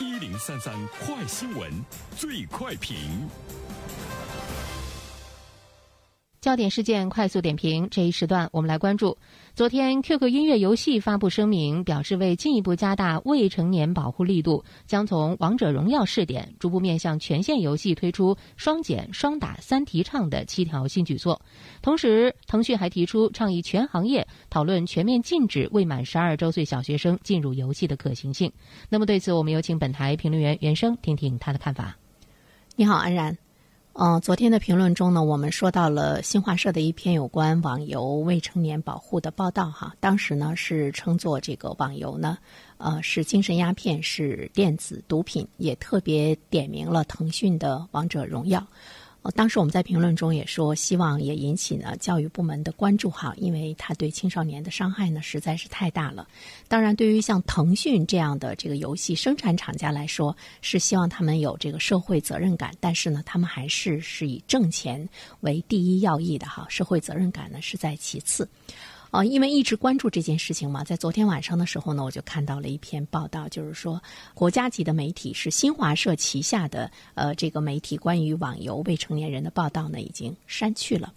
一零三三快新闻，最快评。焦点事件快速点评，这一时段我们来关注。昨天，QQ 音乐游戏发布声明，表示为进一步加大未成年保护力度，将从《王者荣耀》试点逐步面向全线游戏推出双减、双打、三提倡的七条新举措。同时，腾讯还提出倡议全行业讨论全面禁止未满十二周岁小学生进入游戏的可行性。那么，对此我们有请本台评论员袁生听听他的看法。你好，安然。嗯，昨天的评论中呢，我们说到了新华社的一篇有关网游未成年保护的报道哈。当时呢是称作这个网游呢，呃是精神鸦片，是电子毒品，也特别点名了腾讯的《王者荣耀》。当时我们在评论中也说，希望也引起呢教育部门的关注哈，因为它对青少年的伤害呢实在是太大了。当然，对于像腾讯这样的这个游戏生产厂家来说，是希望他们有这个社会责任感，但是呢，他们还是是以挣钱为第一要义的哈，社会责任感呢是在其次。啊，因为一直关注这件事情嘛，在昨天晚上的时候呢，我就看到了一篇报道，就是说国家级的媒体是新华社旗下的呃这个媒体关于网游未成年人的报道呢，已经删去了。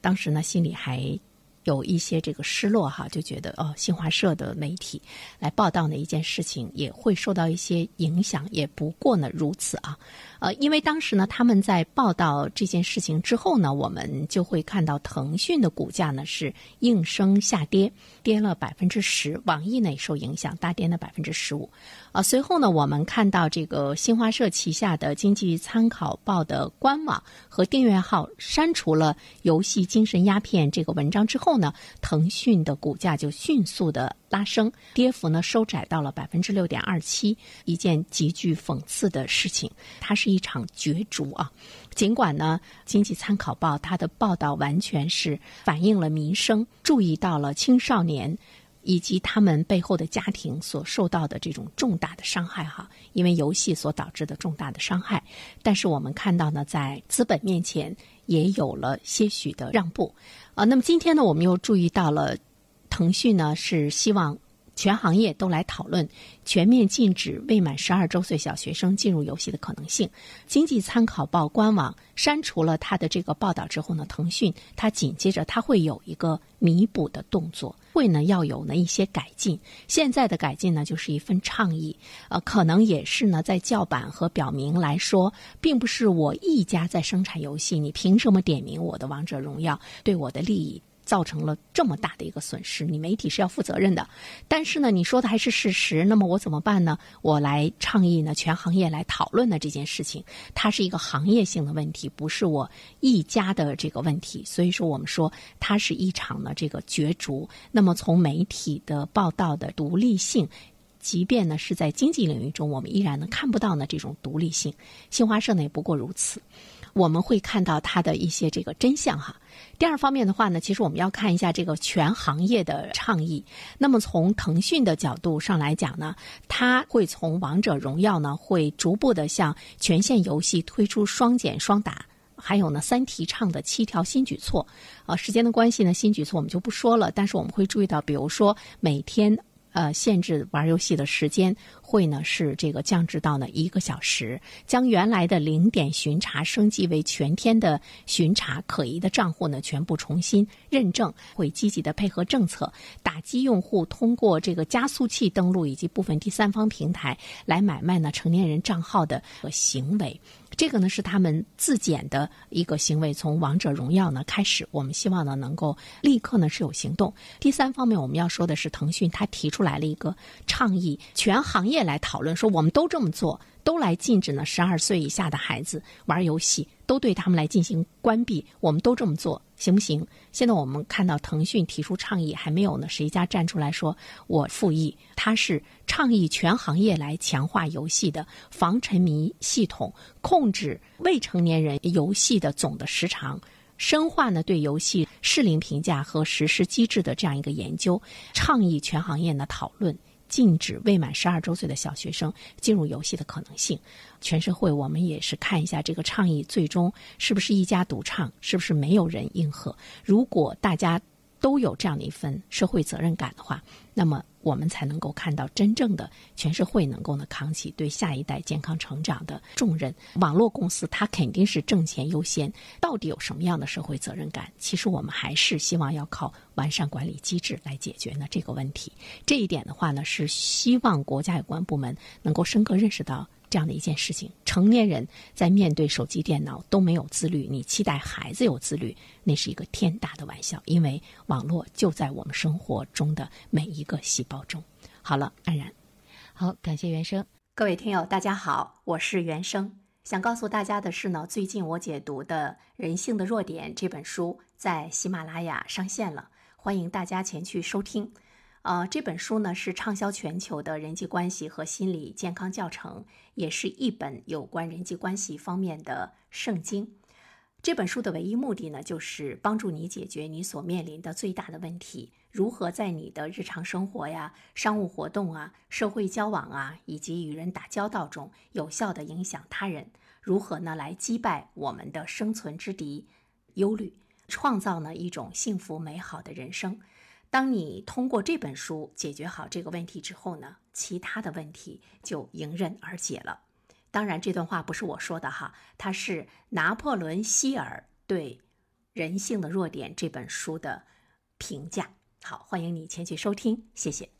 当时呢，心里还有一些这个失落哈，就觉得哦，新华社的媒体来报道的一件事情也会受到一些影响，也不过呢如此啊。呃，因为当时呢，他们在报道这件事情之后呢，我们就会看到腾讯的股价呢是应声下跌，跌了百分之十；网易呢也受影响，大跌了百分之十五。啊，随后呢，我们看到这个新华社旗下的《经济参考报》的官网和订阅号删除了“游戏精神鸦片”这个文章之后后呢，腾讯的股价就迅速的拉升，跌幅呢收窄到了百分之六点二七，一件极具讽刺的事情。它是。一场角逐啊！尽管呢，《经济参考报》它的报道完全是反映了民生，注意到了青少年以及他们背后的家庭所受到的这种重大的伤害哈，因为游戏所导致的重大的伤害。但是我们看到呢，在资本面前也有了些许的让步啊。那么今天呢，我们又注意到了腾讯呢是希望。全行业都来讨论全面禁止未满十二周岁小学生进入游戏的可能性。经济参考报官网删除了他的这个报道之后呢，腾讯它紧接着它会有一个弥补的动作，会呢要有呢一些改进。现在的改进呢就是一份倡议，呃，可能也是呢在叫板和表明来说，并不是我一家在生产游戏，你凭什么点名我的王者荣耀对我的利益？造成了这么大的一个损失，你媒体是要负责任的。但是呢，你说的还是事实，那么我怎么办呢？我来倡议呢，全行业来讨论呢这件事情，它是一个行业性的问题，不是我一家的这个问题。所以说，我们说它是一场呢这个角逐。那么从媒体的报道的独立性，即便呢是在经济领域中，我们依然呢看不到呢这种独立性。新华社呢也不过如此。我们会看到它的一些这个真相哈。第二方面的话呢，其实我们要看一下这个全行业的倡议。那么从腾讯的角度上来讲呢，它会从王者荣耀呢，会逐步的向全线游戏推出双减双打，还有呢三提倡的七条新举措。啊，时间的关系呢，新举措我们就不说了。但是我们会注意到，比如说每天呃限制玩游戏的时间。会呢是这个降至到呢一个小时，将原来的零点巡查升级为全天的巡查，可疑的账户呢全部重新认证。会积极的配合政策，打击用户通过这个加速器登录以及部分第三方平台来买卖呢成年人账号的行为。这个呢是他们自检的一个行为。从王者荣耀呢开始，我们希望呢能够立刻呢是有行动。第三方面，我们要说的是腾讯，他提出来了一个倡议，全行业。来讨论说，我们都这么做，都来禁止呢十二岁以下的孩子玩游戏，都对他们来进行关闭。我们都这么做，行不行？现在我们看到腾讯提出倡议，还没有呢，谁家站出来说我复议？他是倡议全行业来强化游戏的防沉迷系统，控制未成年人游戏的总的时长，深化呢对游戏适龄评价和实施机制的这样一个研究，倡议全行业呢讨论。禁止未满十二周岁的小学生进入游戏的可能性。全社会，我们也是看一下这个倡议最终是不是一家独唱，是不是没有人应和。如果大家都有这样的一份社会责任感的话，那么我们才能够看到真正的全社会能够呢扛起对下一代健康成长的重任。网络公司它肯定是挣钱优先，到底有什么样的社会责任感？其实我们还是希望要靠完善管理机制来解决呢这个问题。这一点的话呢，是希望国家有关部门能够深刻认识到。这样的一件事情，成年人在面对手机、电脑都没有自律，你期待孩子有自律，那是一个天大的玩笑。因为网络就在我们生活中的每一个细胞中。好了，安然，好，感谢原生。各位听友，大家好，我是原生。想告诉大家的是呢，最近我解读的《人性的弱点》这本书在喜马拉雅上线了，欢迎大家前去收听。呃，这本书呢是畅销全球的人际关系和心理健康教程，也是一本有关人际关系方面的圣经。这本书的唯一目的呢，就是帮助你解决你所面临的最大的问题：如何在你的日常生活呀、商务活动啊、社会交往啊，以及与人打交道中，有效的影响他人；如何呢来击败我们的生存之敌——忧虑，创造呢一种幸福美好的人生。当你通过这本书解决好这个问题之后呢，其他的问题就迎刃而解了。当然，这段话不是我说的哈，它是拿破仑·希尔对《人性的弱点》这本书的评价。好，欢迎你前去收听，谢谢。